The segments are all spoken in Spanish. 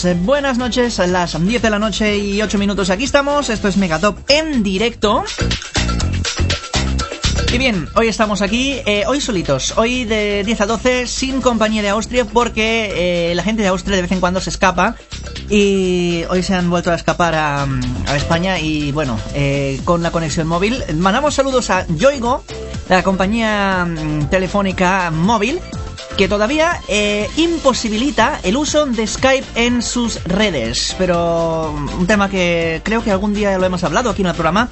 Pues, eh, buenas, noches, a las 10 de la noche y 8 minutos aquí estamos, esto es Megatop en directo. Y bien, hoy estamos aquí, eh, hoy solitos, hoy de 10 a 12 sin compañía de Austria porque eh, la gente de Austria de vez en cuando se escapa y hoy se han vuelto a escapar a, España y bueno, con la conexión móvil. Mandamos saludos a Yoigo, la compañía mm, telefónica móvil que todavía eh, imposibilita el uso de Skype en sus redes. Pero un tema que creo que algún día lo hemos hablado aquí en el programa,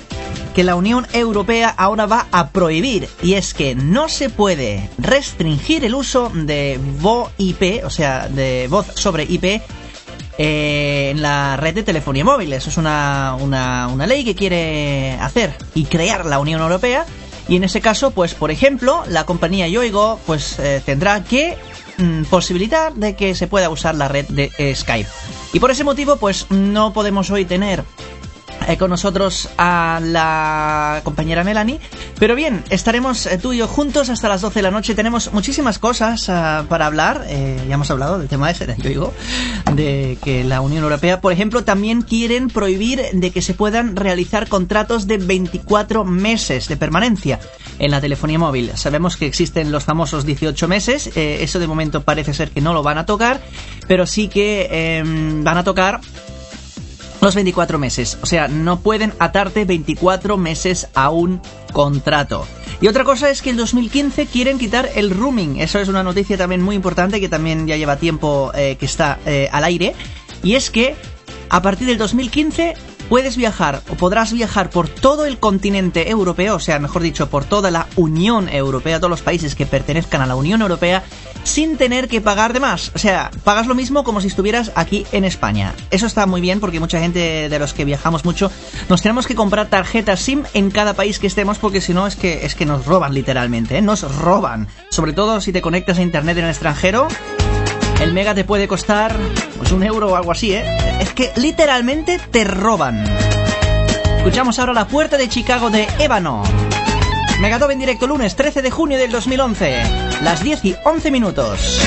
que la Unión Europea ahora va a prohibir, y es que no se puede restringir el uso de VoIP, o sea, de voz sobre IP, eh, en la red de telefonía móvil. Eso es una, una, una ley que quiere hacer y crear la Unión Europea y en ese caso, pues por ejemplo, la compañía Yoigo pues eh, tendrá que mm, posibilitar de que se pueda usar la red de Skype. Y por ese motivo, pues no podemos hoy tener eh, con nosotros a la compañera Melanie. Pero bien, estaremos eh, tú y yo juntos hasta las 12 de la noche. Tenemos muchísimas cosas ah, para hablar. Eh, ya hemos hablado del tema ese, yo digo, de que la Unión Europea, por ejemplo, también quieren prohibir de que se puedan realizar contratos de 24 meses de permanencia en la telefonía móvil. Sabemos que existen los famosos 18 meses. eh, eso de momento parece ser que no lo van a tocar, pero sí que em, van a tocar los 24 meses. O sea, no pueden atarte 24 meses a un contrato. Y otra cosa es que el 2015 quieren quitar el roaming. Eso es una noticia también muy importante que también ya lleva tiempo eh, que está eh, al aire. Y es que a partir del 2015 puedes viajar o podrás viajar por todo el continente europeo, o sea, mejor dicho, por toda la Unión Europea, todos los países que pertenezcan a la Unión Europea, sin tener que pagar de más. O sea, pagas lo mismo como si estuvieras aquí en España. Eso está muy bien porque mucha gente de los que viajamos mucho nos tenemos que comprar tarjetas SIM en cada país que estemos porque si no es que es que nos roban literalmente, ¿eh? nos roban. Sobre todo si te conectas a internet en el extranjero. El mega te puede costar pues un euro o algo así, ¿eh? Es que literalmente te roban. Escuchamos ahora la puerta de Chicago de Ébano. Megatop en directo lunes 13 de junio del 2011, las 10 y 11 minutos.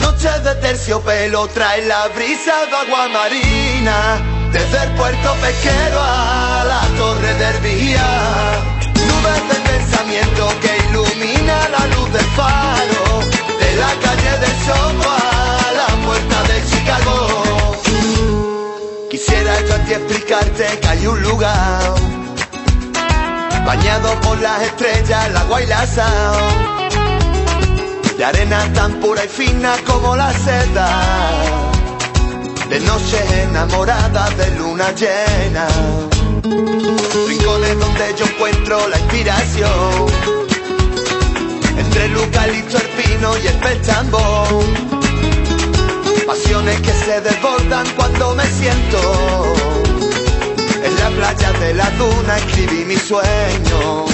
Noche de terciopelo trae la brisa de agua marina Desde el puerto pesquero a la torre del Vía Nubes de pensamiento que ilumina la luz del faro explicarte que hay un lugar Bañado por las estrellas, el agua y la sal. De arena tan pura y fina como la seda, de noches enamoradas de luna llena, rincones donde yo encuentro la inspiración, entre el eucalipto, el pino y el pechambón, pasiones que se desbordan cuando me siento, en la playa de la duna escribí mi sueño,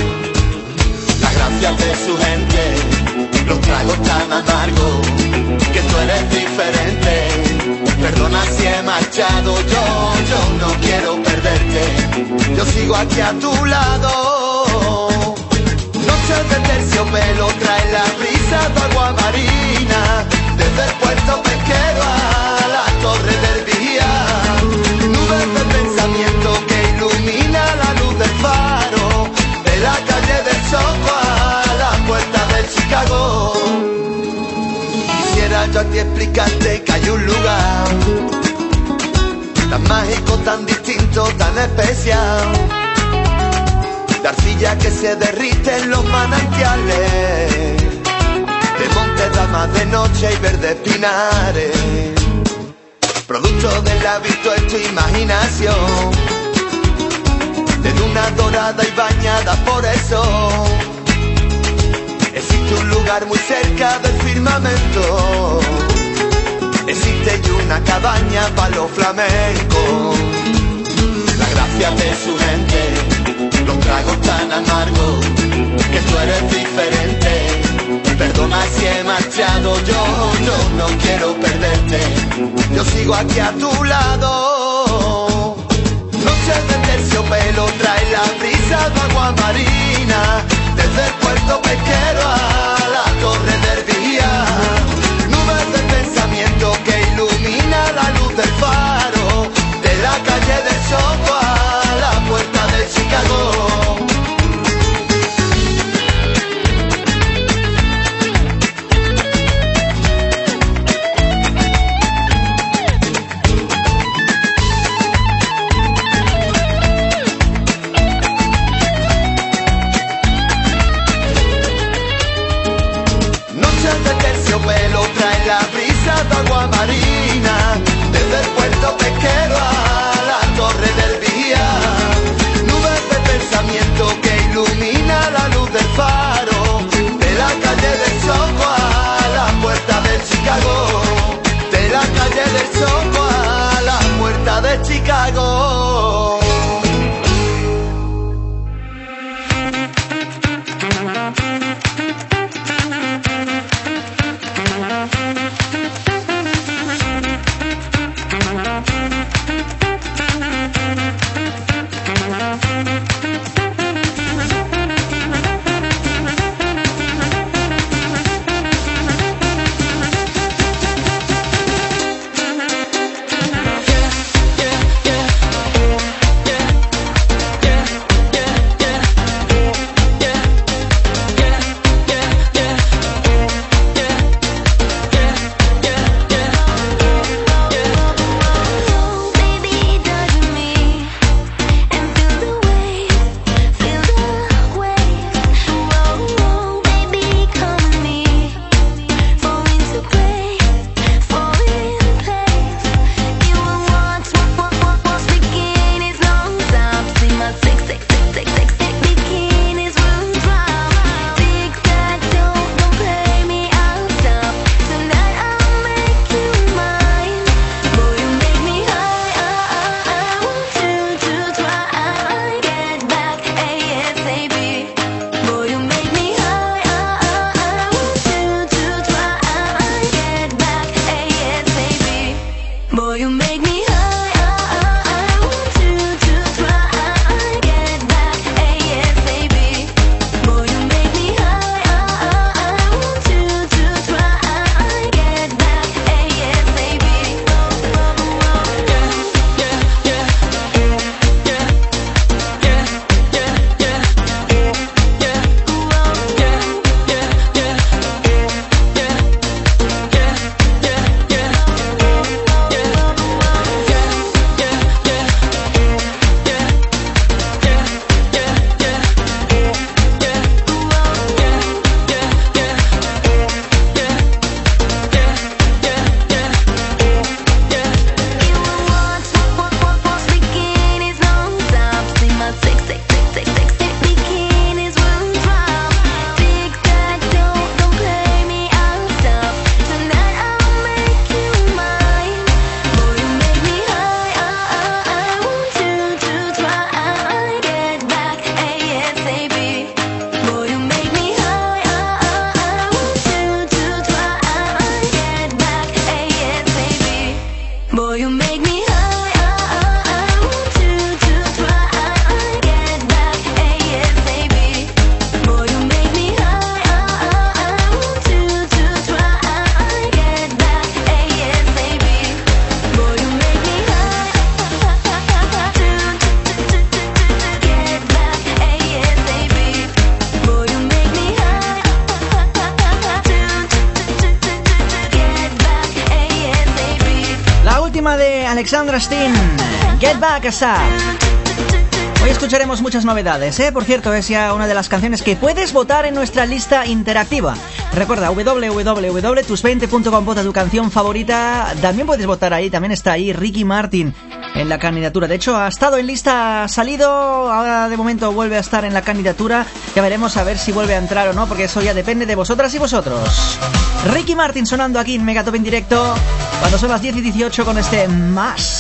las gracias de su gente los tragos tan amargos, que tú eres diferente. Perdona si he marchado yo, yo no quiero perderte. Yo sigo aquí a tu lado. Noches de terciopelo trae la brisa de agua marina, desde el puerto pesquero a la torre del Vía. Nubes de pensamiento que ilumina la luz del faro, de la calle del Soco a la puerta del Chicago. Quisiera yo a ti explicarte que hay un lugar tan mágico, tan distinto, tan especial. Arcilla que se derrite en los manantiales, de monte damas de noche y verdes pinares. Producto del hábito es tu imaginación, de luna dorada y bañada por eso. Existe un lugar muy cerca del firmamento. Existe y una cabaña para los flamencos. La gracia de su gente, los tragos tan amargos, que tú eres diferente. Perdona si he marchado yo, yo no quiero perderte. Yo sigo aquí a tu lado. Noches de terciopelo trae la brisa de agua marina Desde el puerto pesquero a la torre del Vía Nubes de pensamiento que ilumina la luz del faro De la calle la puerta de I go Hoy escucharemos muchas novedades, ¿eh? Por cierto, es ya una de las canciones que puedes votar en nuestra lista interactiva. Recuerda, www.tus20.com, vota tu canción favorita. También puedes votar ahí, también está ahí Ricky Martin en la candidatura. De hecho, ha estado en lista, ha salido, ahora de momento vuelve a estar en la candidatura. Ya veremos a ver si vuelve a entrar o no, porque eso ya depende de vosotras y vosotros. Ricky Martin sonando aquí en Megatop en directo, cuando son las 10 y 18 con este más.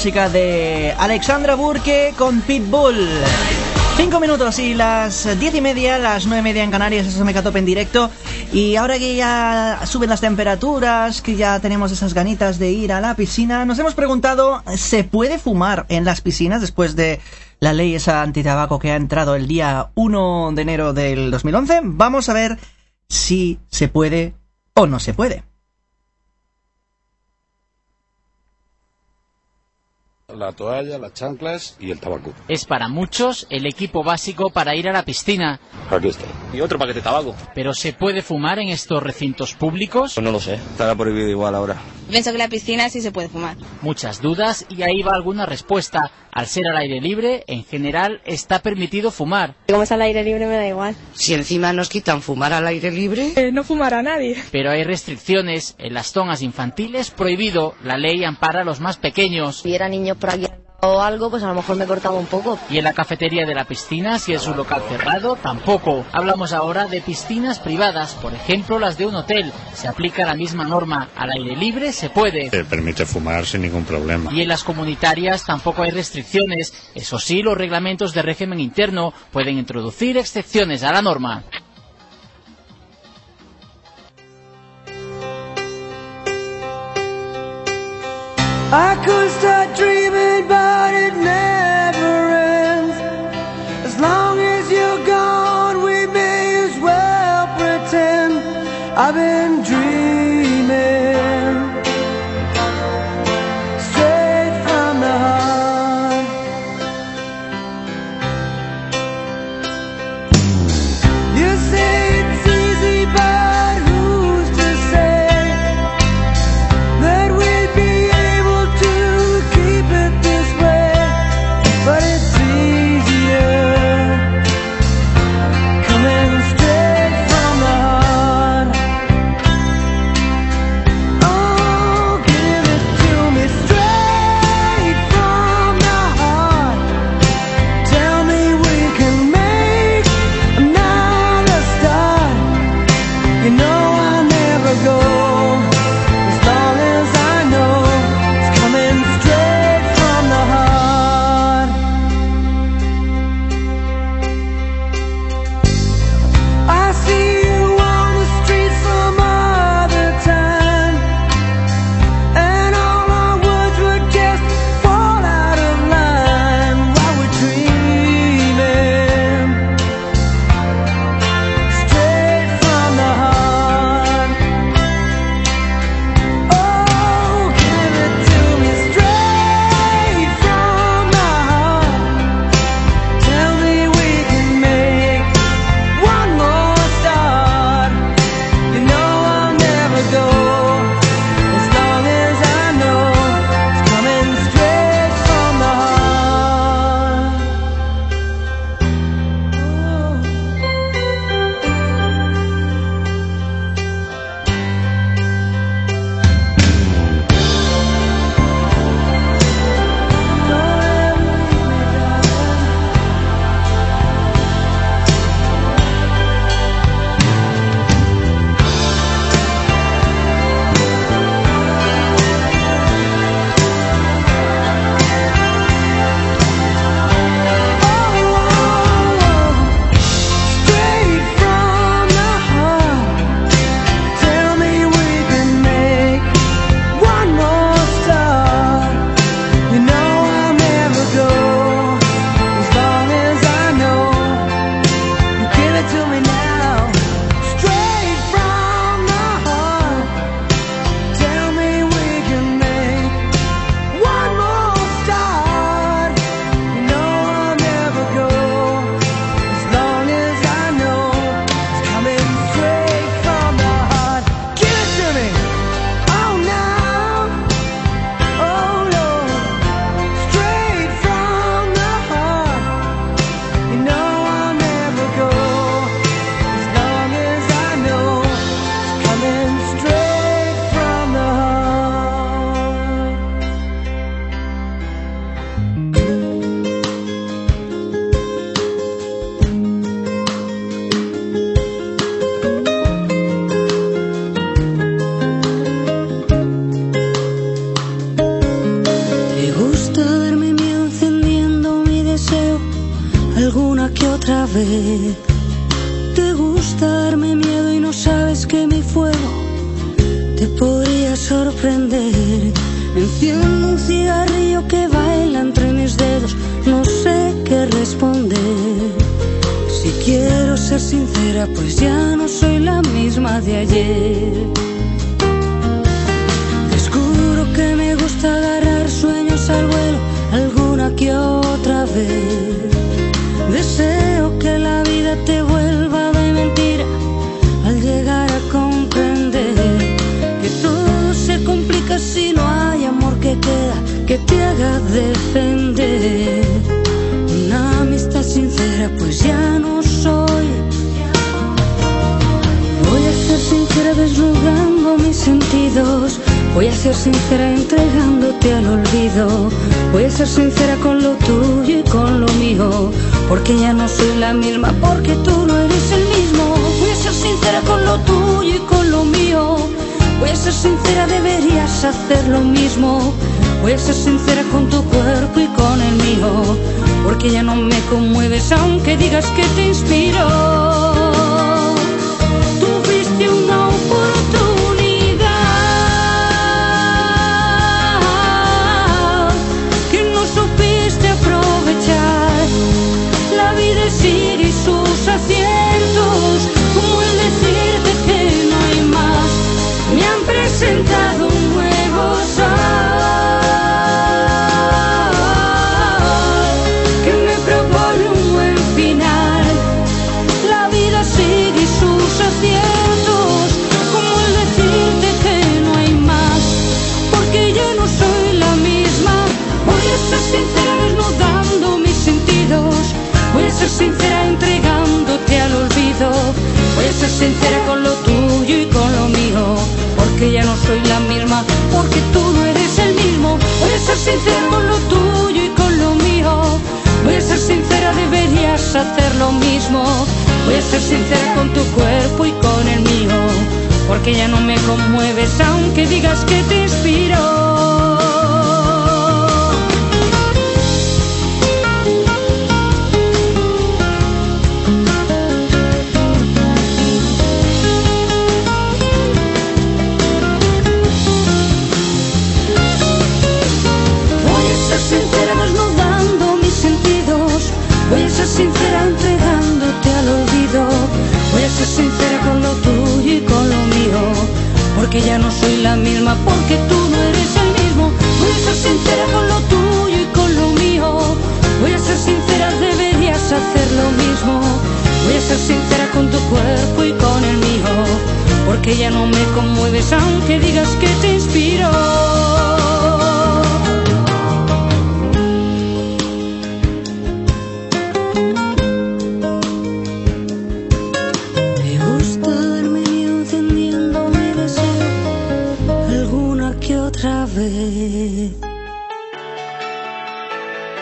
Música de Alexandra Burke con Pitbull. Cinco minutos y las diez y media, las nueve y media en Canarias, eso me cató en directo. Y ahora que ya suben las temperaturas, que ya tenemos esas ganitas de ir a la piscina, nos hemos preguntado, ¿se puede fumar en las piscinas después de la ley esa antitabaco que ha entrado el día 1 de enero del 2011? Vamos a ver si se puede o no se puede. La toalla, las chanclas y el tabaco. Es para muchos el equipo básico para ir a la piscina, Aquí está. Y otro paquete de tabaco. pero ¿se puede fumar en estos recintos públicos? Pues no lo sé. Estará prohibido igual ahora. Pienso que en la piscina sí se puede fumar. Muchas dudas y ahí va alguna respuesta. Al ser al aire libre, en general está permitido fumar, Como es al aire libre me da igual. Si encima nos quitan fumar al aire libre, no fumará nadie. pero hay restricciones. En las zonas infantiles prohibido. La ley ampara a los más pequeños. Si era niño por aquí o algo, pues a lo mejor me cortaba un poco. Y en la cafetería de la piscina, si es un local cerrado, tampoco. Hablamos ahora de piscinas privadas, por ejemplo las de un hotel. Se aplica la misma norma. Al aire libre se puede. Te permite fumar sin ningún problema. Y en las comunitarias tampoco hay restricciones. Eso sí, los reglamentos de régimen interno pueden introducir excepciones a la norma. I could start dreaming, but it never ends. As long as you're gone, we may as well pretend I've been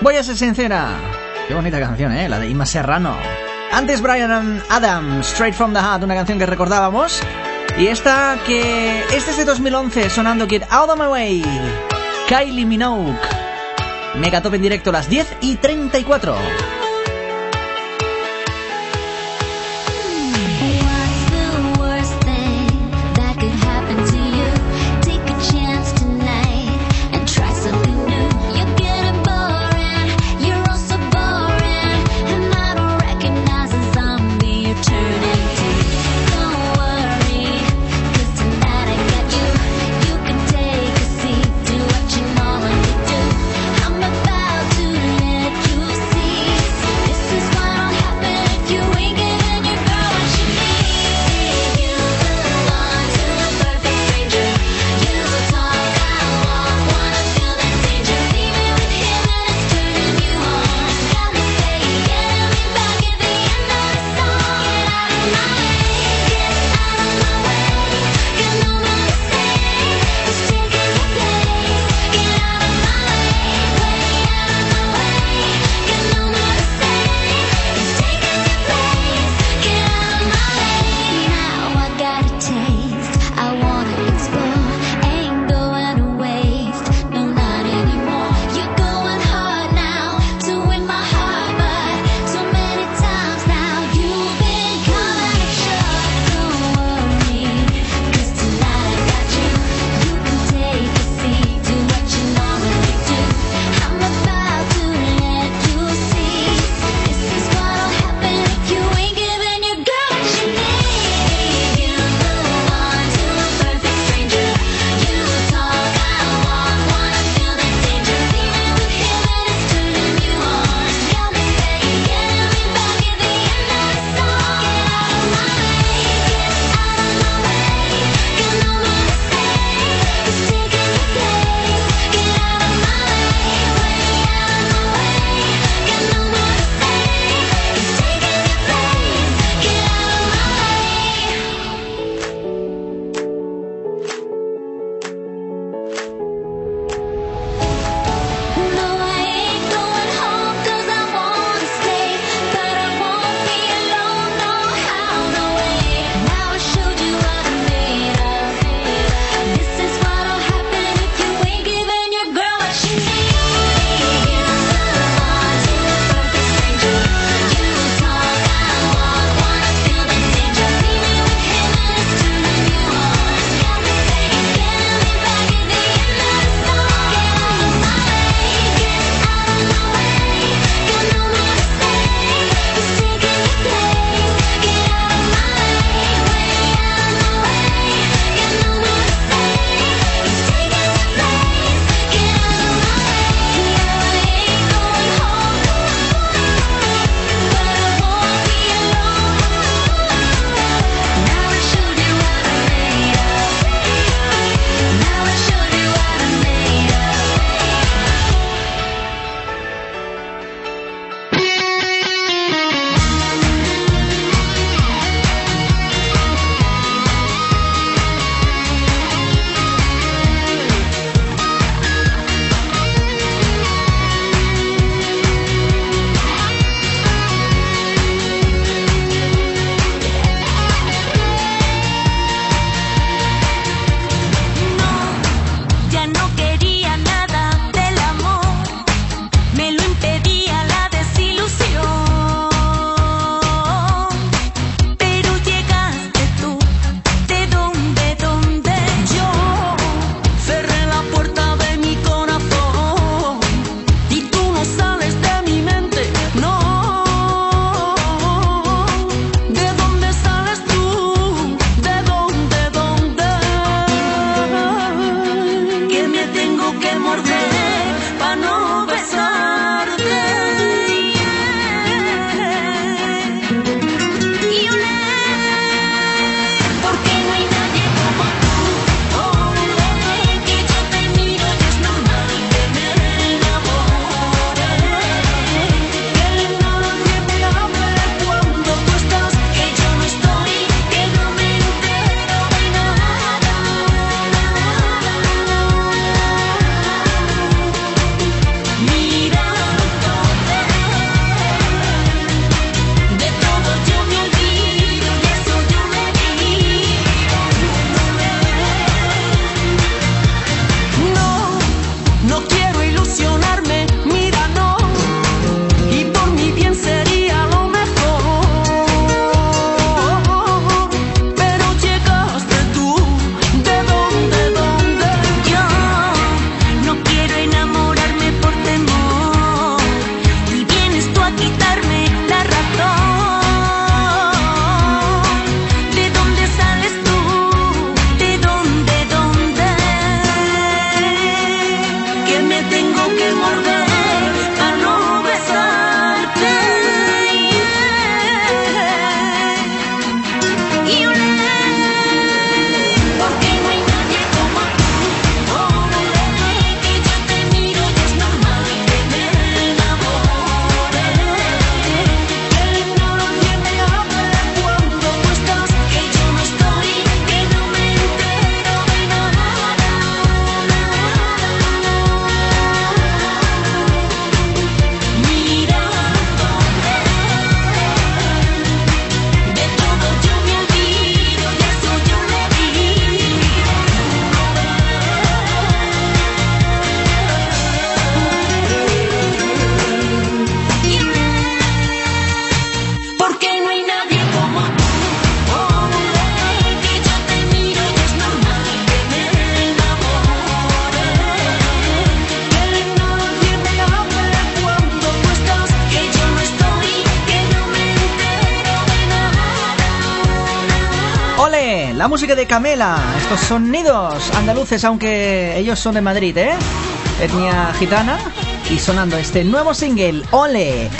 Voy a ser sincera. Qué bonita canción, ¿eh? La de Ima Serrano. Antes Brian Adams, Straight from the Heart, una canción que recordábamos. Y esta que... Este es de 2011, sonando Get Out of My Way. Kylie Minogue. Megatop en directo a las 10 y 34. Música de Camela, estos sonidos andaluces, aunque ellos son de Madrid, ¿eh? Etnia gitana. Y sonando este nuevo single, Ole.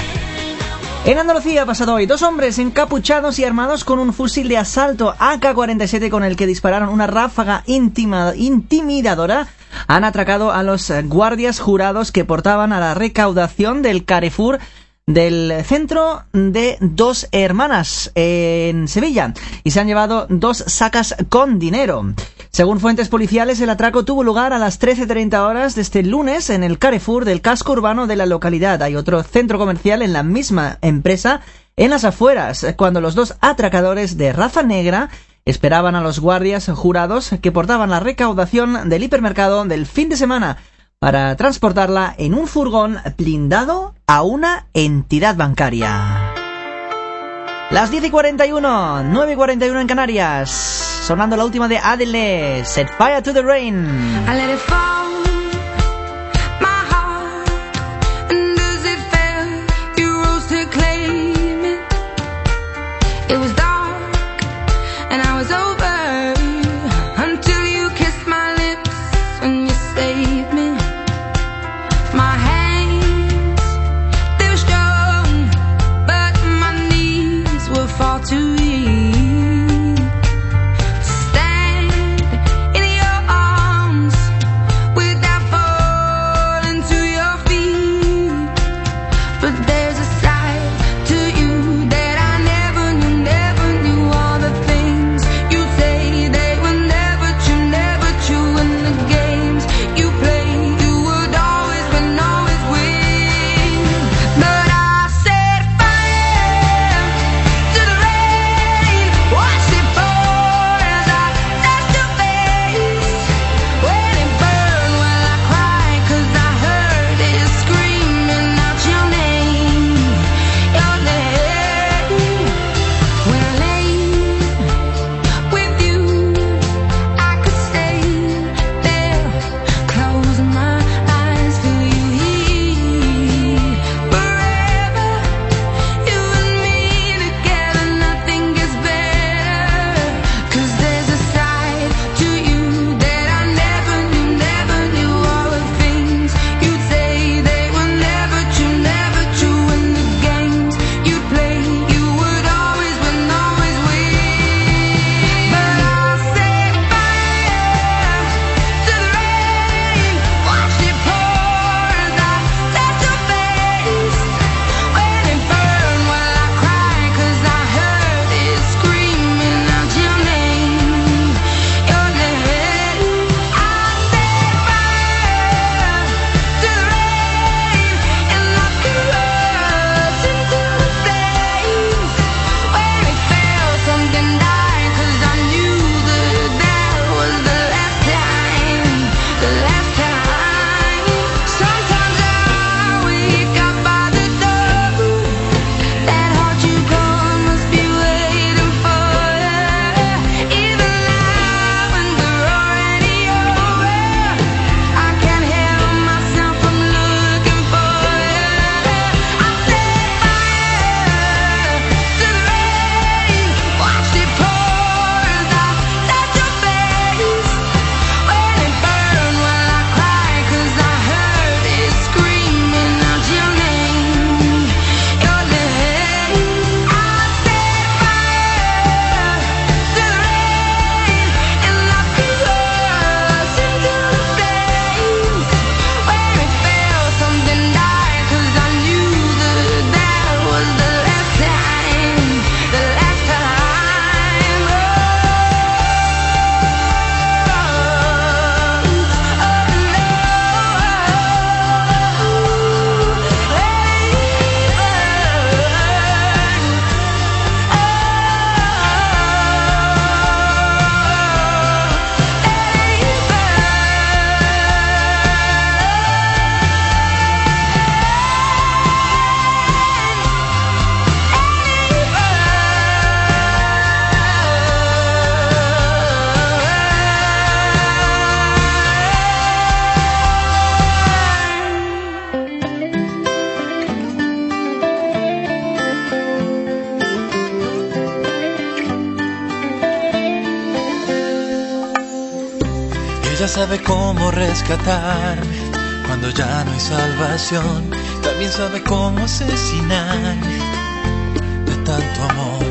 En Andalucía ha pasado hoy dos hombres encapuchados y armados con un fusil de asalto AK-47 con el que dispararon una ráfaga intima- intimidadora han atracado a los guardias jurados que portaban a la recaudación del Carrefour del centro de dos hermanas en Sevilla y se han llevado dos sacas con dinero. Según fuentes policiales, el atraco tuvo lugar a las 13.30 horas de este lunes en el Carrefour del casco urbano de la localidad. Hay otro centro comercial en la misma empresa en las afueras, cuando los dos atracadores de raza negra esperaban a los guardias jurados que portaban la recaudación del hipermercado del fin de semana para transportarla en un furgón blindado a una entidad bancaria. Las 10 y 41, 9 y 41 en Canarias, sonando la última de Adele, Set Fire to the Rain. I let it fall, Sabe cómo rescatarme cuando ya no hay salvación. También sabe cómo asesinar de tanto amor.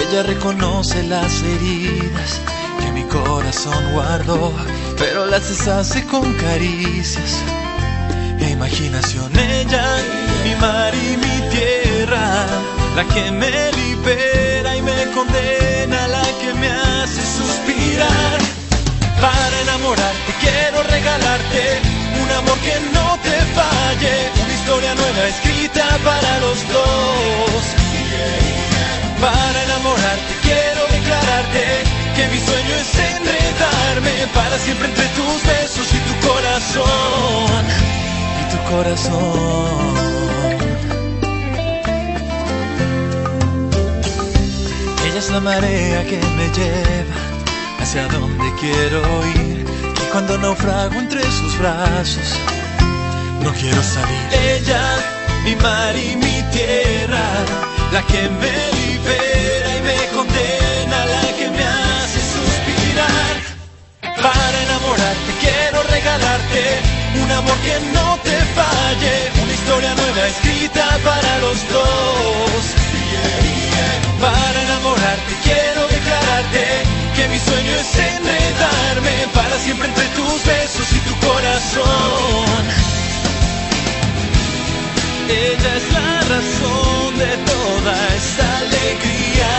Ella reconoce las heridas que mi corazón guardó, pero las deshace con caricias e imaginación. Ella, mi mar y mi tierra, la que me libera y me condena, la que me hace suspirar. Para enamorarte quiero regalarte un amor que no te falle, una historia nueva escrita para los dos. Para enamorarte quiero declararte que mi sueño es enredarme para siempre entre tus besos y tu corazón. Y tu corazón. Ella es la marea que me lleva donde quiero ir. Y cuando naufrago entre sus brazos, no quiero salir. Ella, mi mar y mi tierra, la que me libera y me condena, la que me hace suspirar. Para enamorarte quiero regalarte un amor que no te falle, una historia nueva escrita para los dos. Para enamorarte quiero declararte mi sueño es enredarme para siempre entre tus besos y tu corazón. Ella es la razón de toda esta alegría.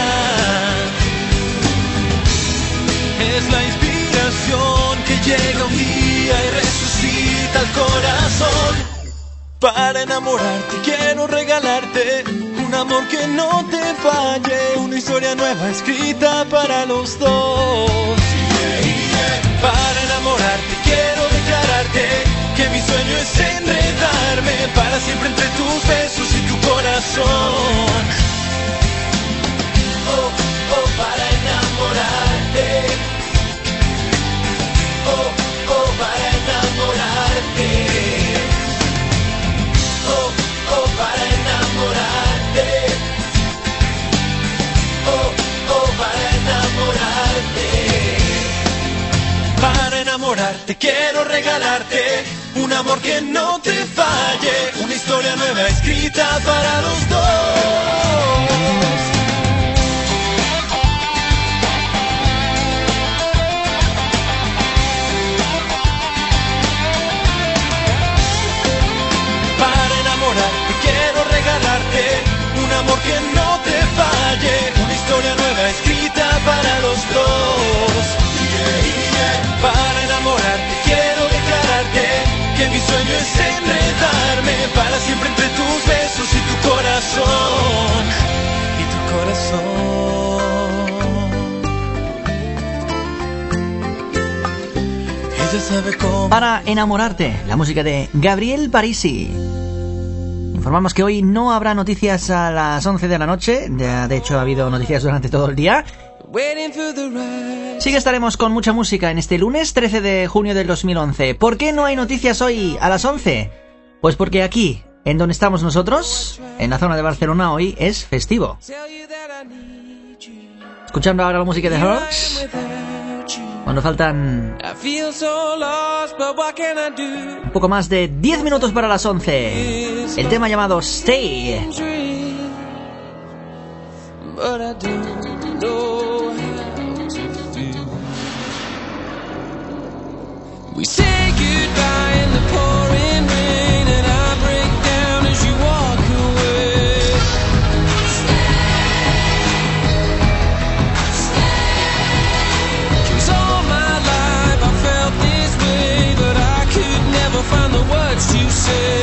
Es la inspiración que llega un día y resucita el corazón. Para enamorarte quiero regalarte un amor que no te falle, una historia nueva escrita para los dos. Para enamorarte quiero declararte que mi sueño es enredarme para siempre entre tus besos y tu corazón. Enamorarte quiero regalarte un amor que no te falle, una historia nueva escrita para los dos. Para enamorarte quiero regalarte un amor que no te falle, una historia nueva escrita para los dos. Que mi sueño es enredarme para siempre entre tus besos y tu corazón. Y tu corazón. Ella sabe cómo. Para enamorarte, la música de Gabriel Parisi. Informamos que hoy no habrá noticias a las 11 de la noche, ya de hecho ha habido noticias durante todo el día. Sí que estaremos con mucha música en este lunes 13 de junio del 2011. ¿Por qué no hay noticias hoy a las 11? Pues porque aquí, en donde estamos nosotros, en la zona de Barcelona hoy es festivo. Escuchando ahora la música de Hearts, cuando faltan un poco más de 10 minutos para las 11. El tema llamado Stay. But I don't know how to feel. We say goodbye in the pouring rain, and I break down as you walk away. Stay, Cause all my life I felt this way, but I could never find the words to say.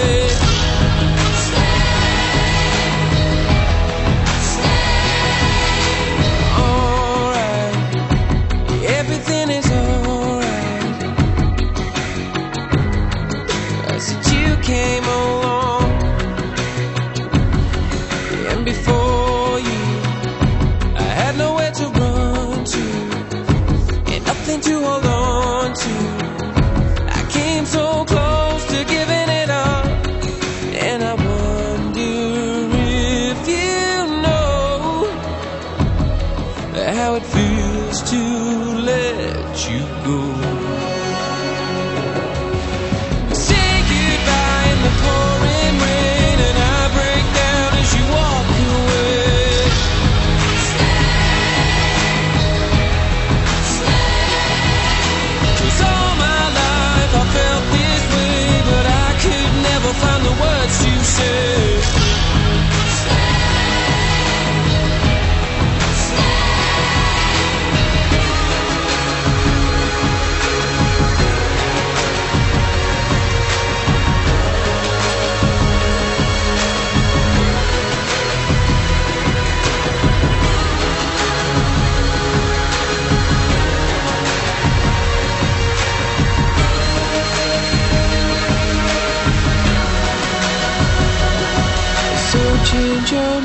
change your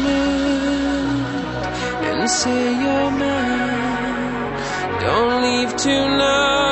and say you're mine. Don't leave tonight.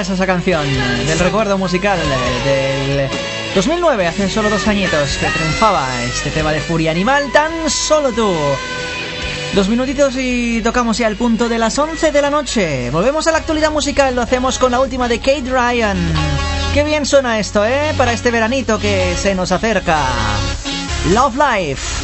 es esa canción del recuerdo musical del 2009, hace solo dos añitos que triunfaba este tema de Furia Animal, tan solo tú. Dos minutitos y tocamos ya el punto de las 11 de la noche. Volvemos a la actualidad musical, lo hacemos con la última de Kate Ryan. Qué bien suena esto, ¿eh? Para este veranito que se nos acerca. Love Life.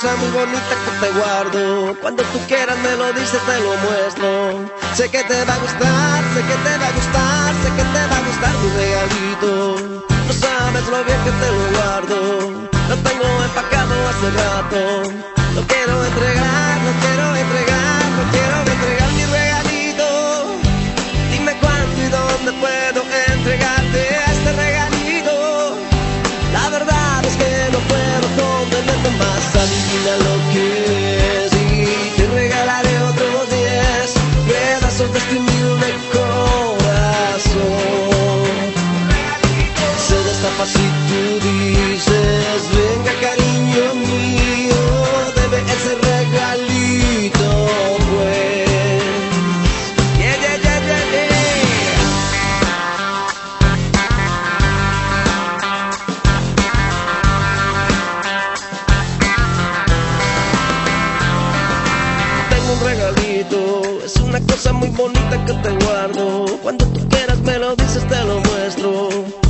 cosa muy bonita que te guardo. Cuando tú quieras me lo dices, te lo muestro. Sé que te va a gustar, sé que te va a gustar, sé que te va a gustar mi regalito. No sabes lo bien que te lo guardo. Lo tengo empacado hace rato. Lo quiero entregar, lo quiero entregar, lo quiero entregar. adivinas lo que te lo muestro.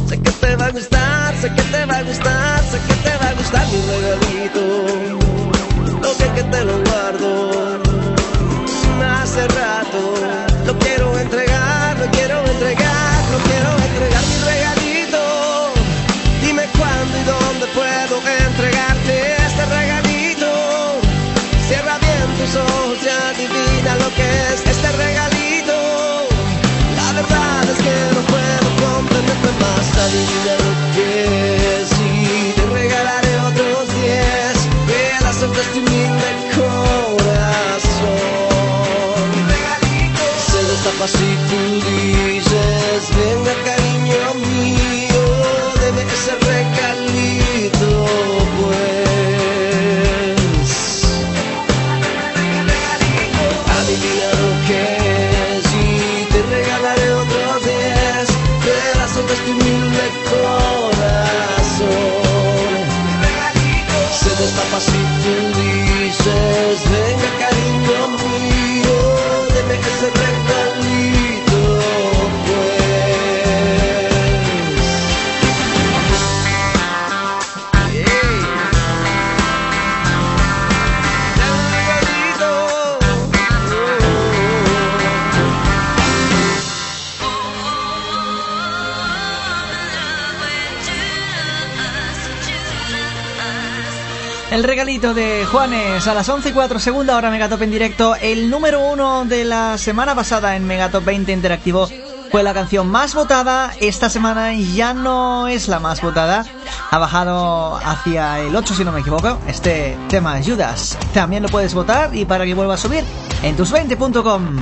Sé que te va a gustar, sé que te va a gustar, sé que te va a gustar mi regalo. y te regalaré otros diez pedazos de tu linda corazón. Regalitos. Destapas y tú dices, venga. El regalito de Juanes a las 11 y 4, segunda hora Megatop en directo. El número uno de la semana pasada en Megatop 20 Interactivo fue la canción más votada. Esta semana ya no es la más votada. Ha bajado hacia el 8, si no me equivoco. Este tema, Judas, también lo puedes votar y para que vuelva a subir en tus20.com.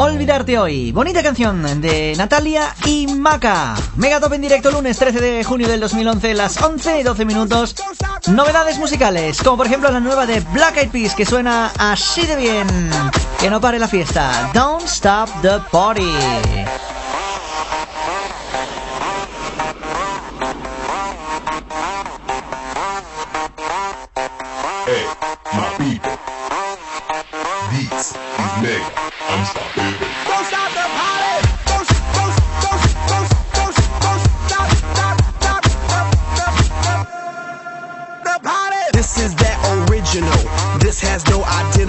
Olvidarte hoy. Bonita canción de Natalia y Maca. Megatop en directo lunes 13 de junio del 2011, las 11 y 12 minutos. Novedades musicales, como por ejemplo la nueva de Black Eyed Peas que suena así de bien. Que no pare la fiesta. Don't stop the party.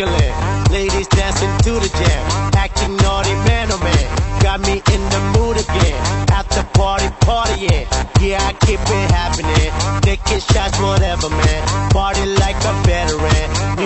Dingling. Ladies dancing to the jam, acting naughty, man oh man. Got me in the mood again. At the party, partying, yeah. Yeah, I keep it happening. Taking shots, whatever, man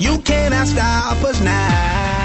you cannot stop us now.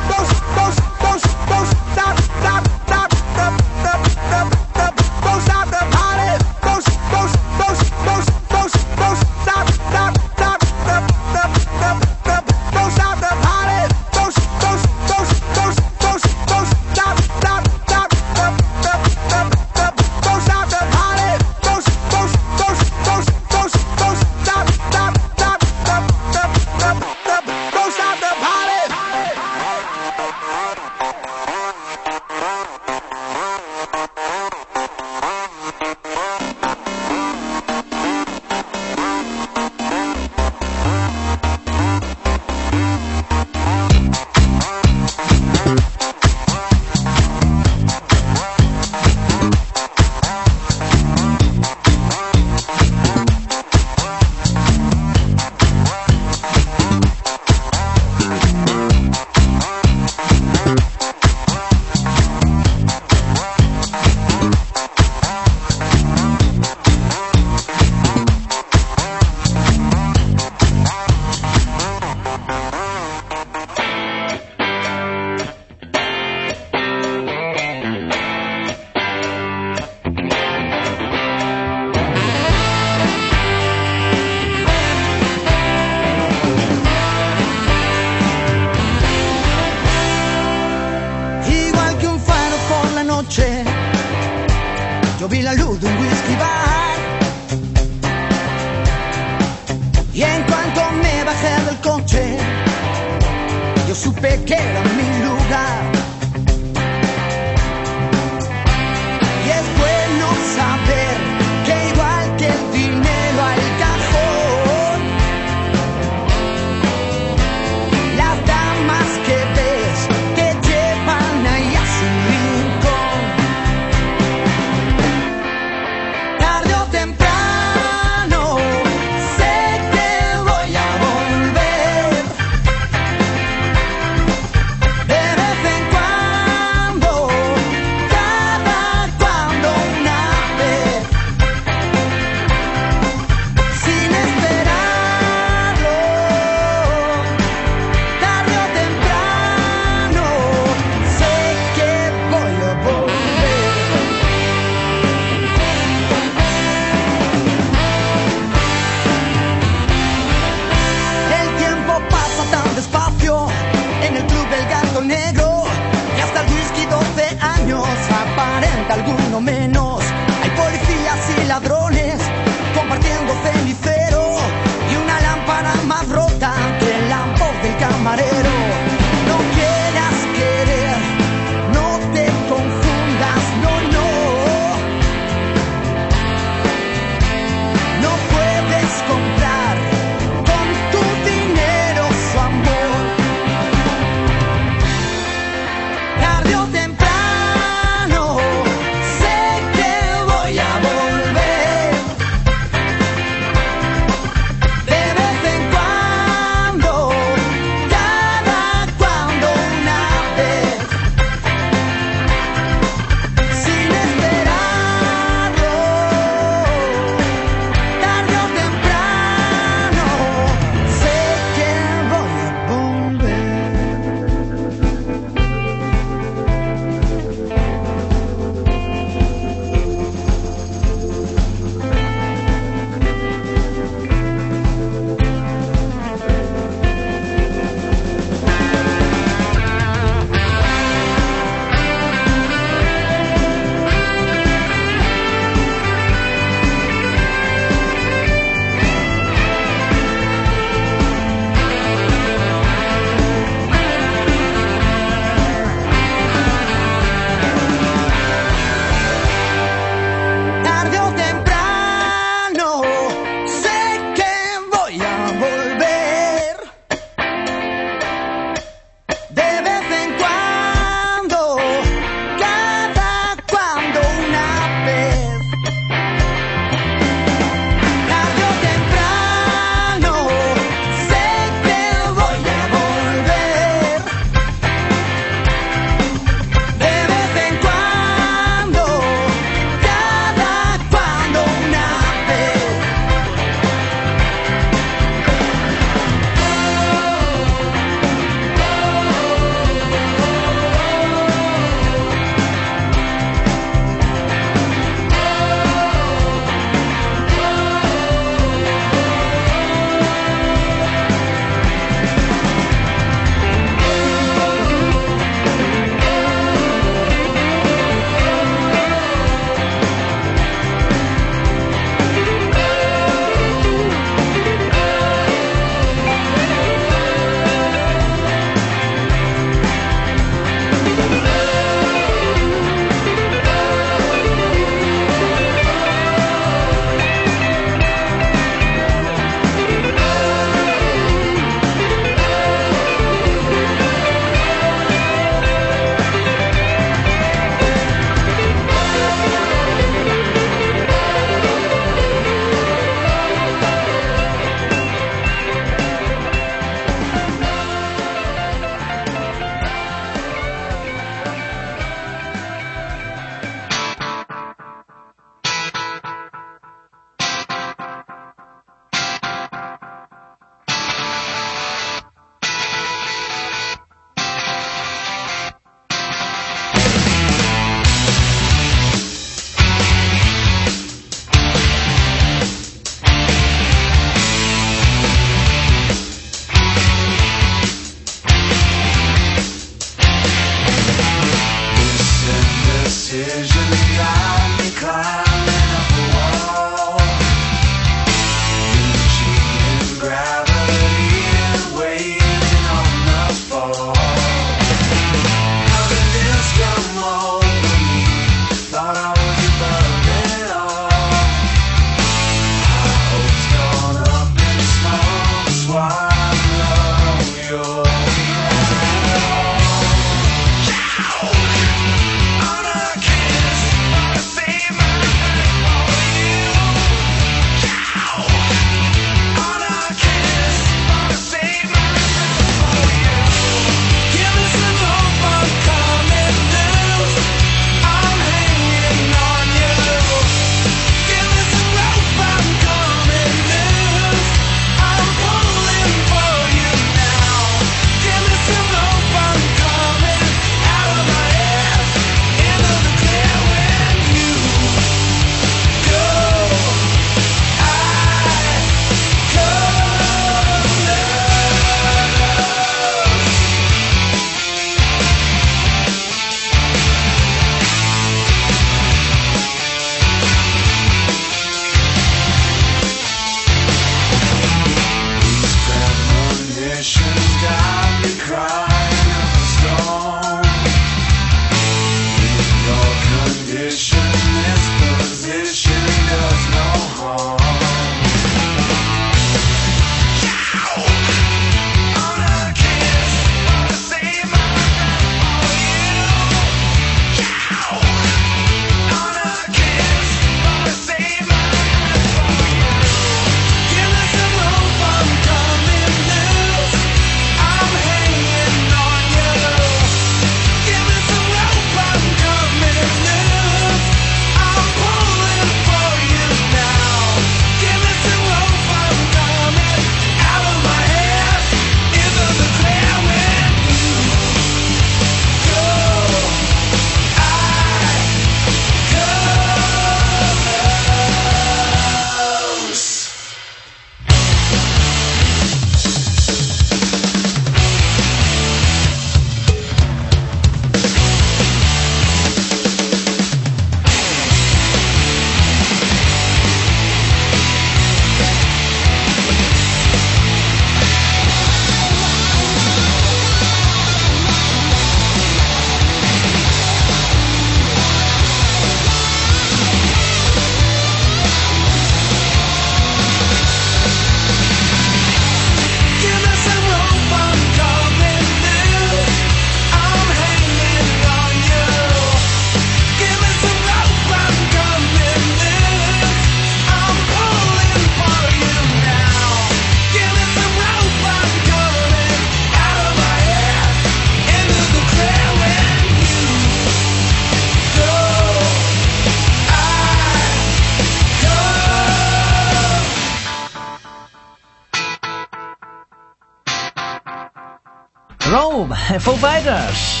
Foo Fighters.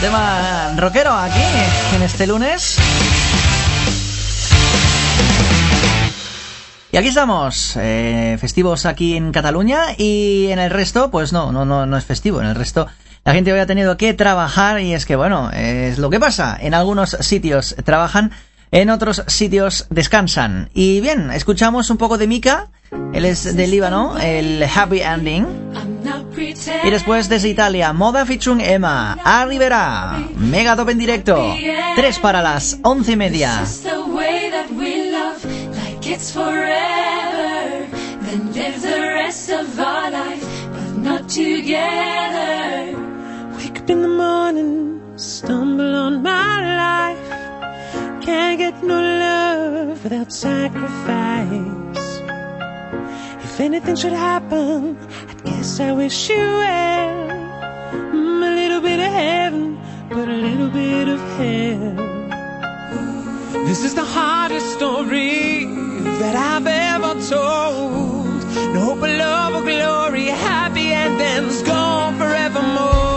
Tema rockero aquí en este lunes. Y aquí estamos, eh, festivos aquí en Cataluña y en el resto, pues no, no, no, no es festivo. En el resto la gente hoy ha tenido que trabajar y es que bueno, es lo que pasa. En algunos sitios trabajan, en otros sitios descansan. Y bien, escuchamos un poco de Mika, él es de Líbano, el Happy Ending. Y después desde Italia, Moda featuring Emma, Arriverá, Mega Top en directo, tres para las once y media. Can't get no love without sacrifice. If anything should happen, I guess I wish you well. Mm, a little bit of heaven, but a little bit of hell. This is the hardest story that I've ever told. No hope of love or glory, happy endings gone forevermore.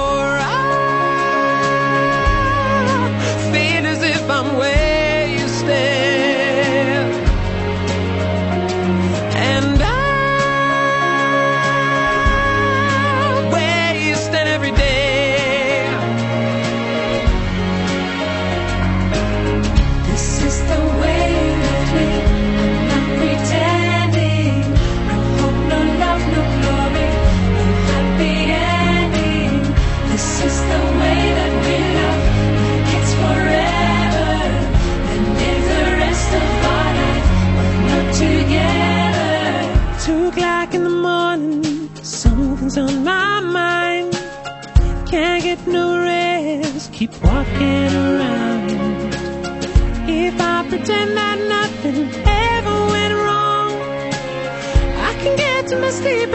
Something's on my mind. Can't get no rest, keep walking around. If I pretend that nothing ever went wrong, I can get to my sleep,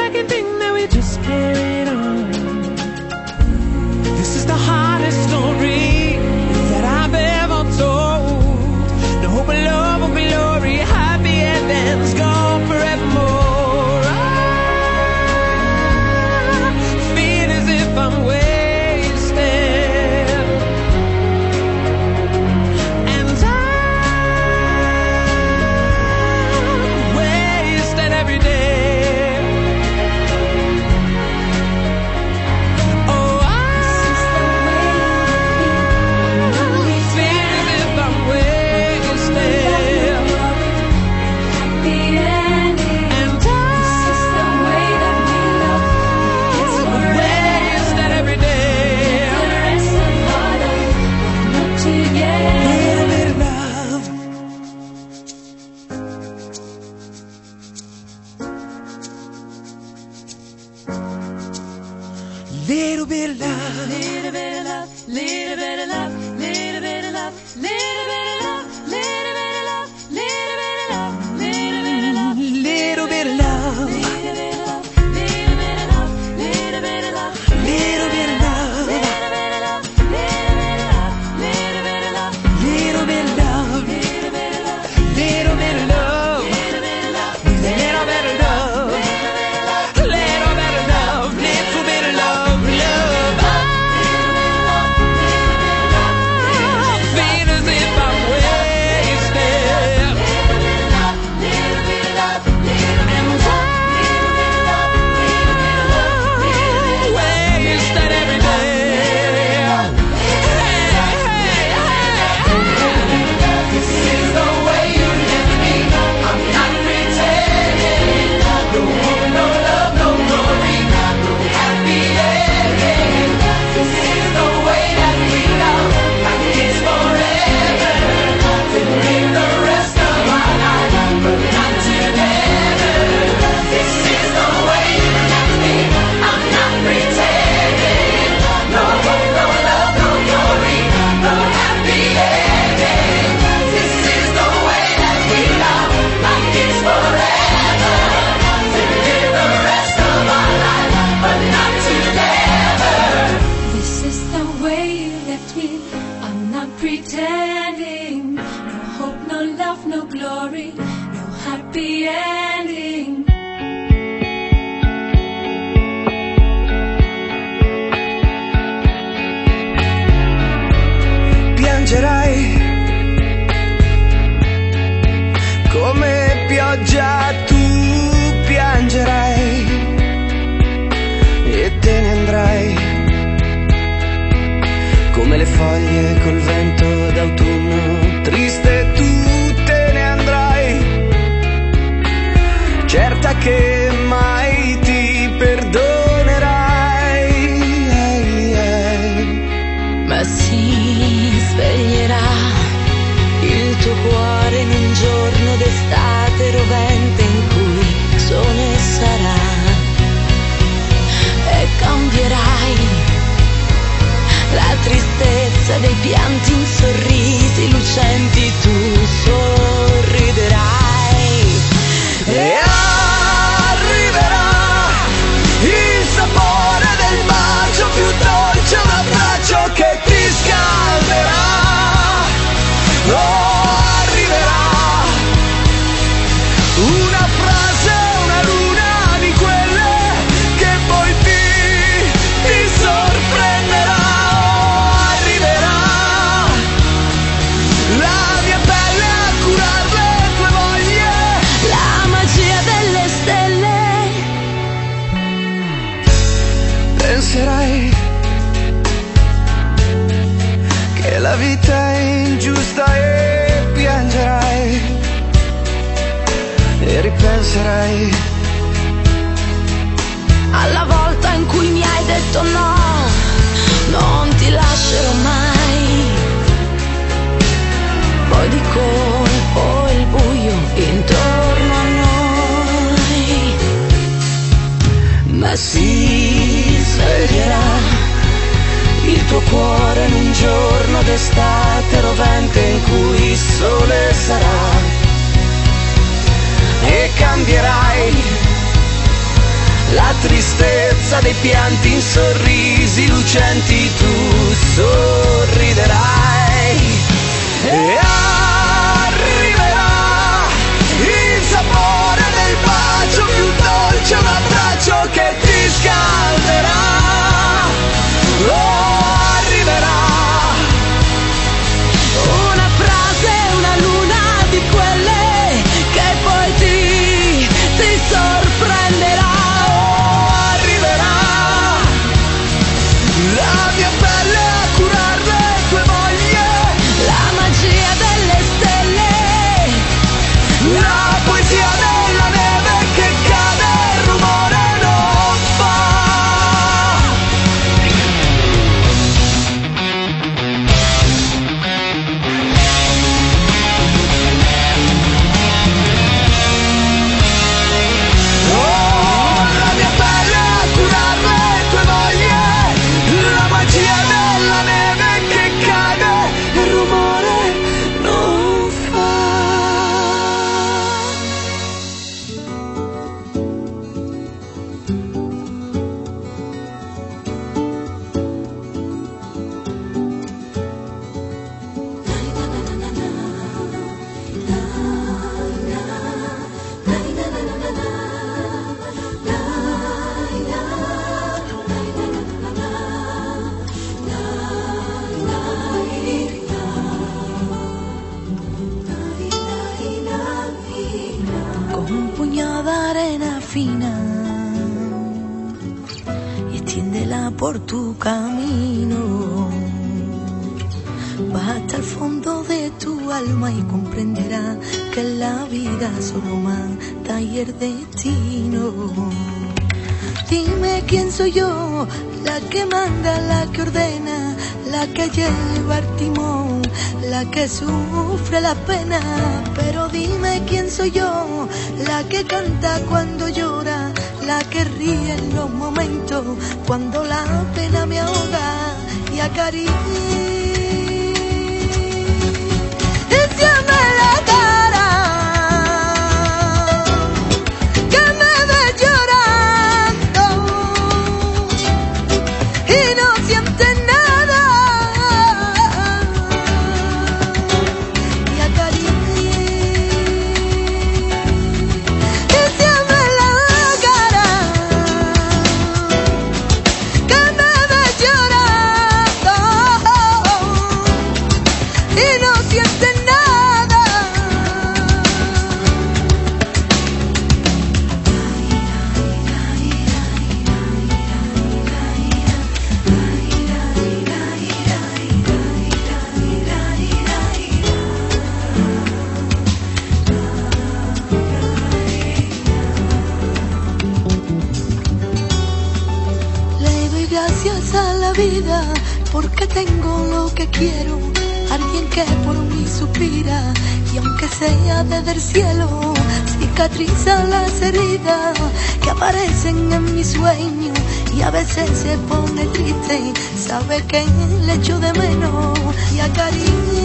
y a veces se pone triste, sabe que le echo de menos y acaricia.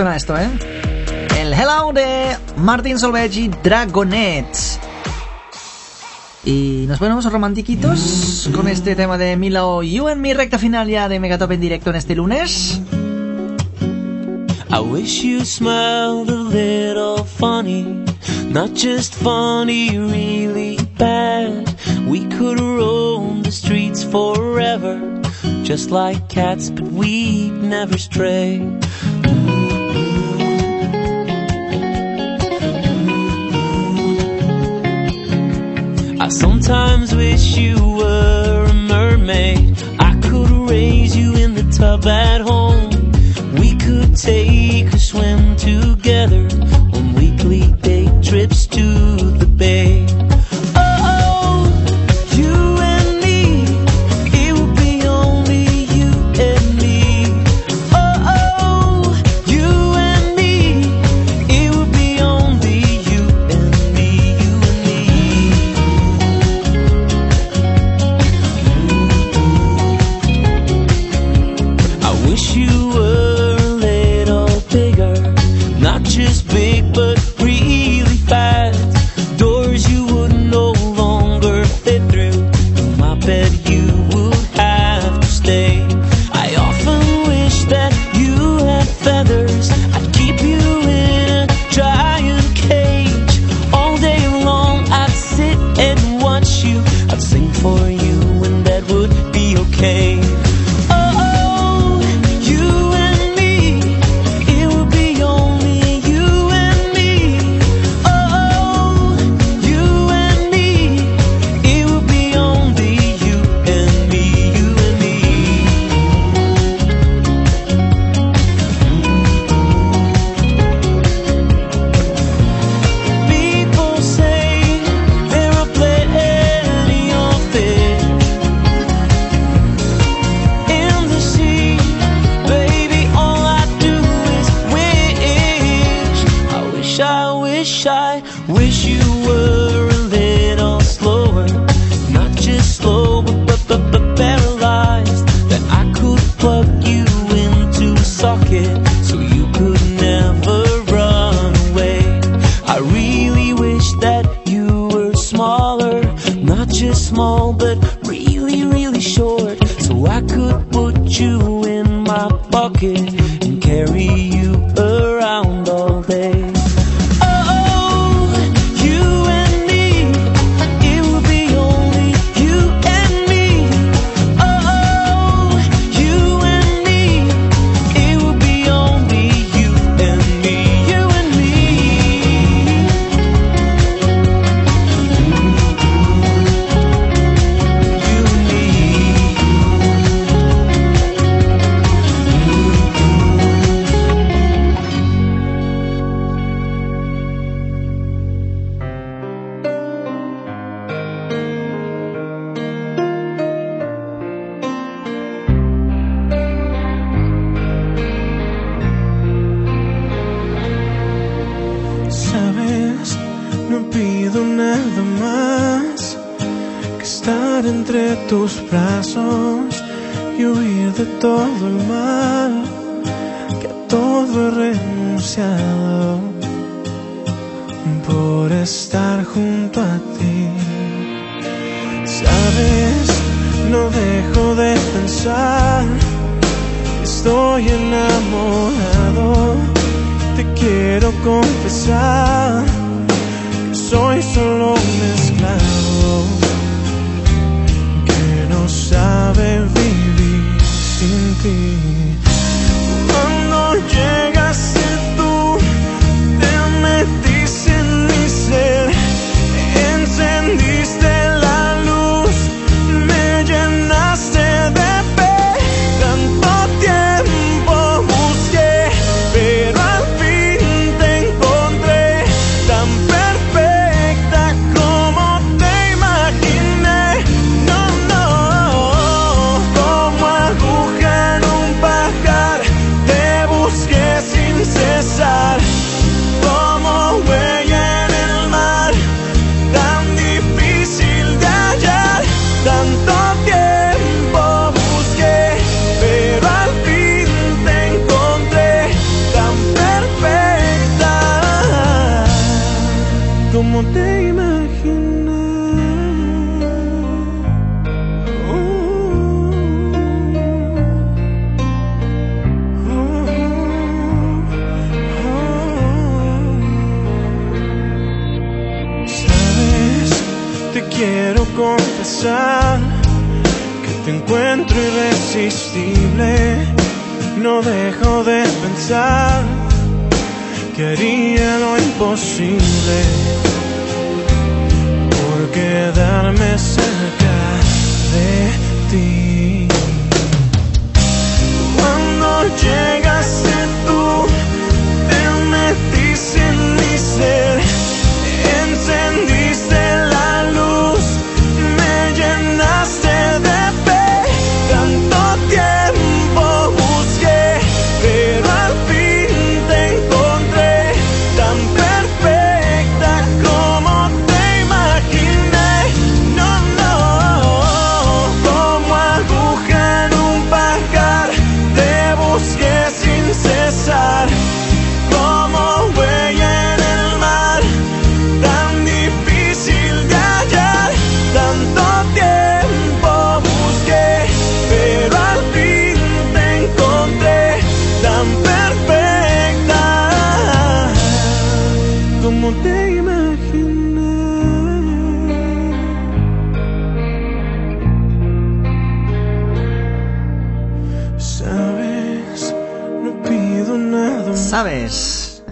suena esto, ¿eh? El Hello de Martin Solveig Dragonet. Y nos ponemos romantiquitos con este tema de Milo You en mi recta final ya de Megatop en directo en este lunes. I wish you smiled a little funny, not just funny, really bad. We could roam the streets forever, just like cats, but we'd never stray. sometimes wish you were a mermaid. I could raise you in the tub at home.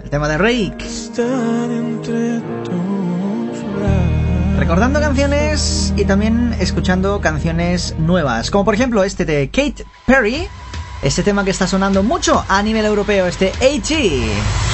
tema de Rake. Recordando canciones y también escuchando canciones nuevas, como por ejemplo este de Kate Perry, este tema que está sonando mucho a nivel europeo, este AT.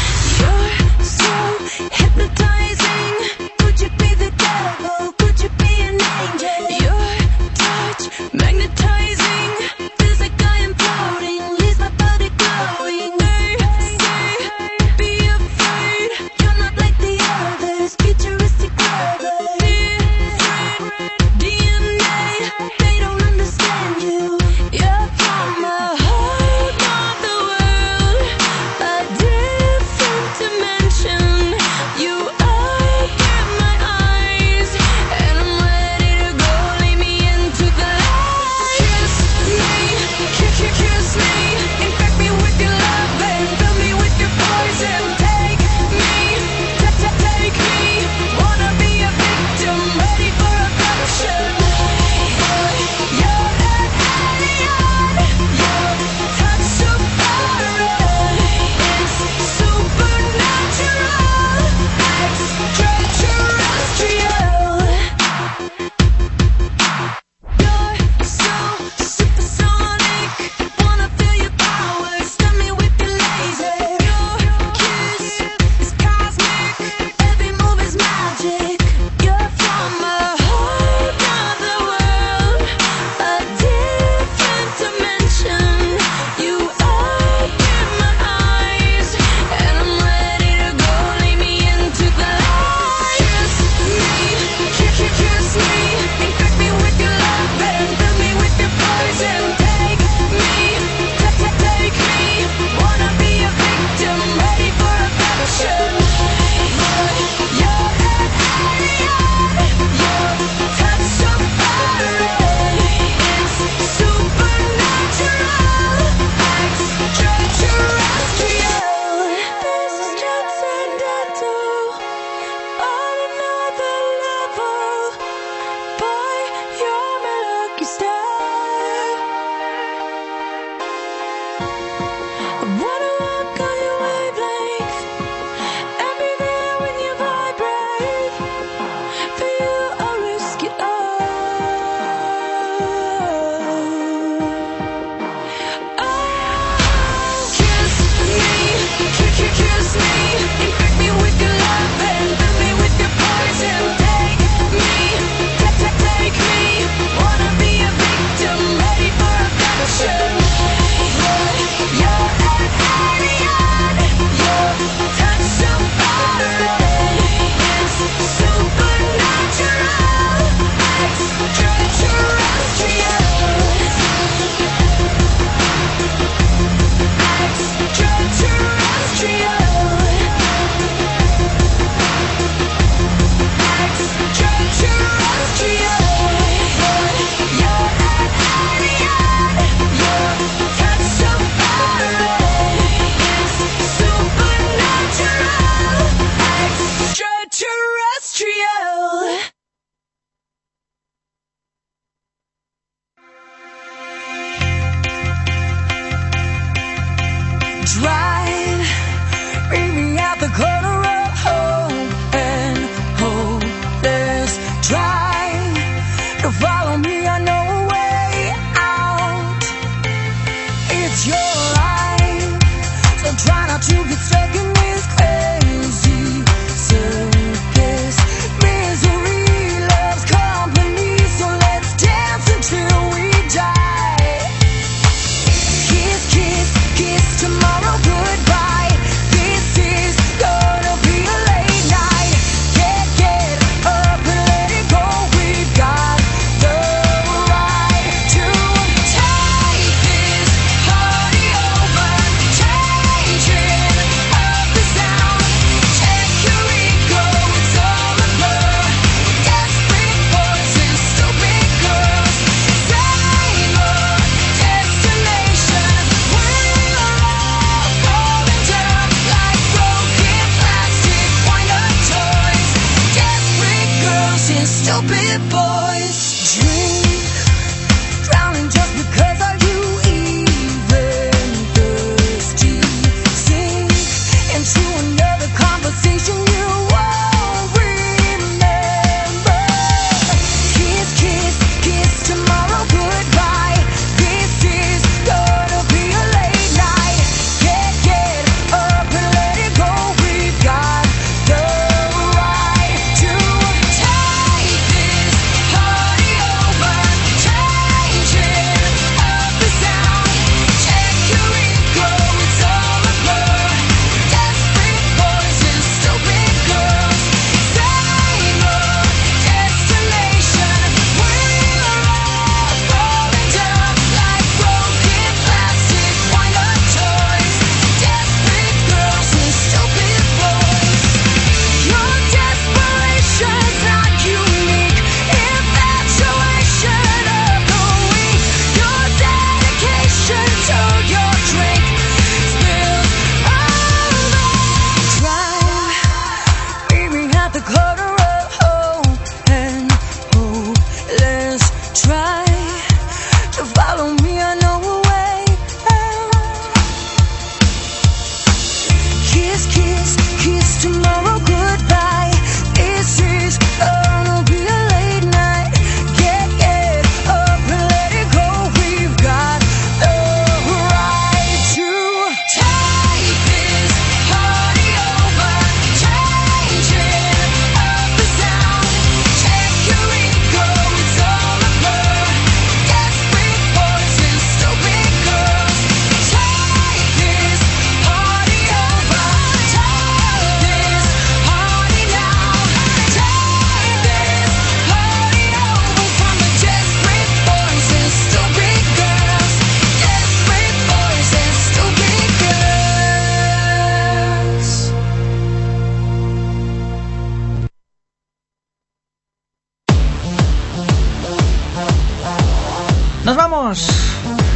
Nos vamos.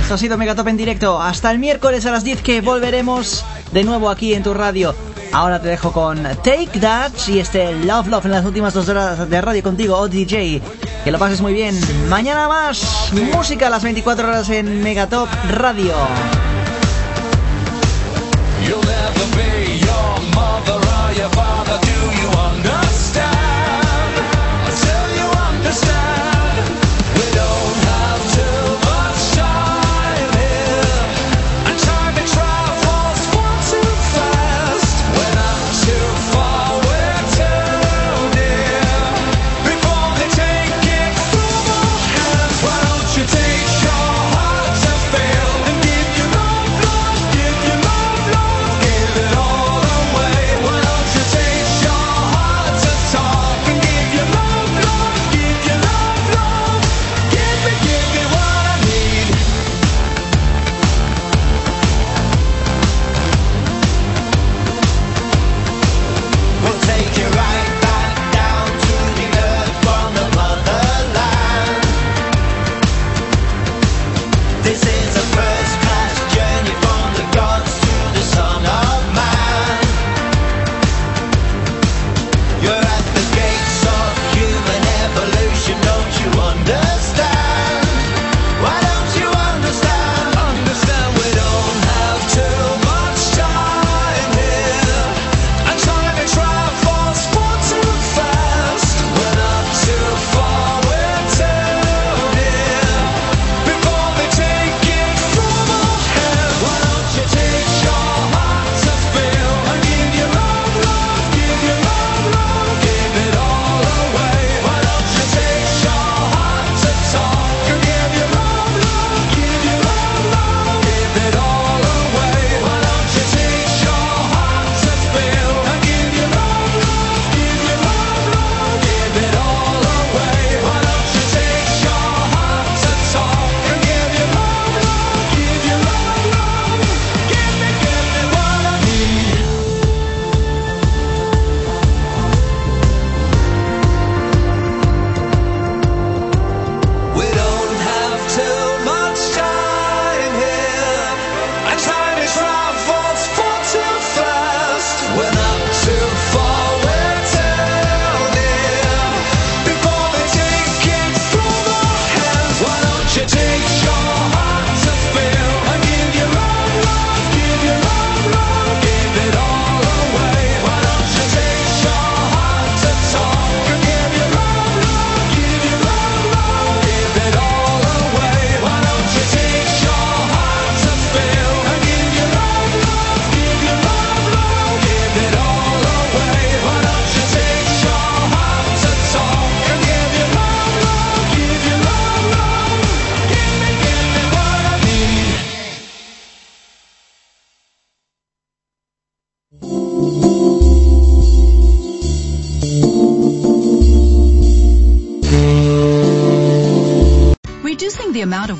Esto ha sido Megatop en directo. Hasta el miércoles a las 10 que volveremos de nuevo aquí en tu radio. Ahora te dejo con Take That y este Love Love en las últimas dos horas de radio contigo, oh, ODJ. Que lo pases muy bien. Mañana más música a las 24 horas en Megatop Radio.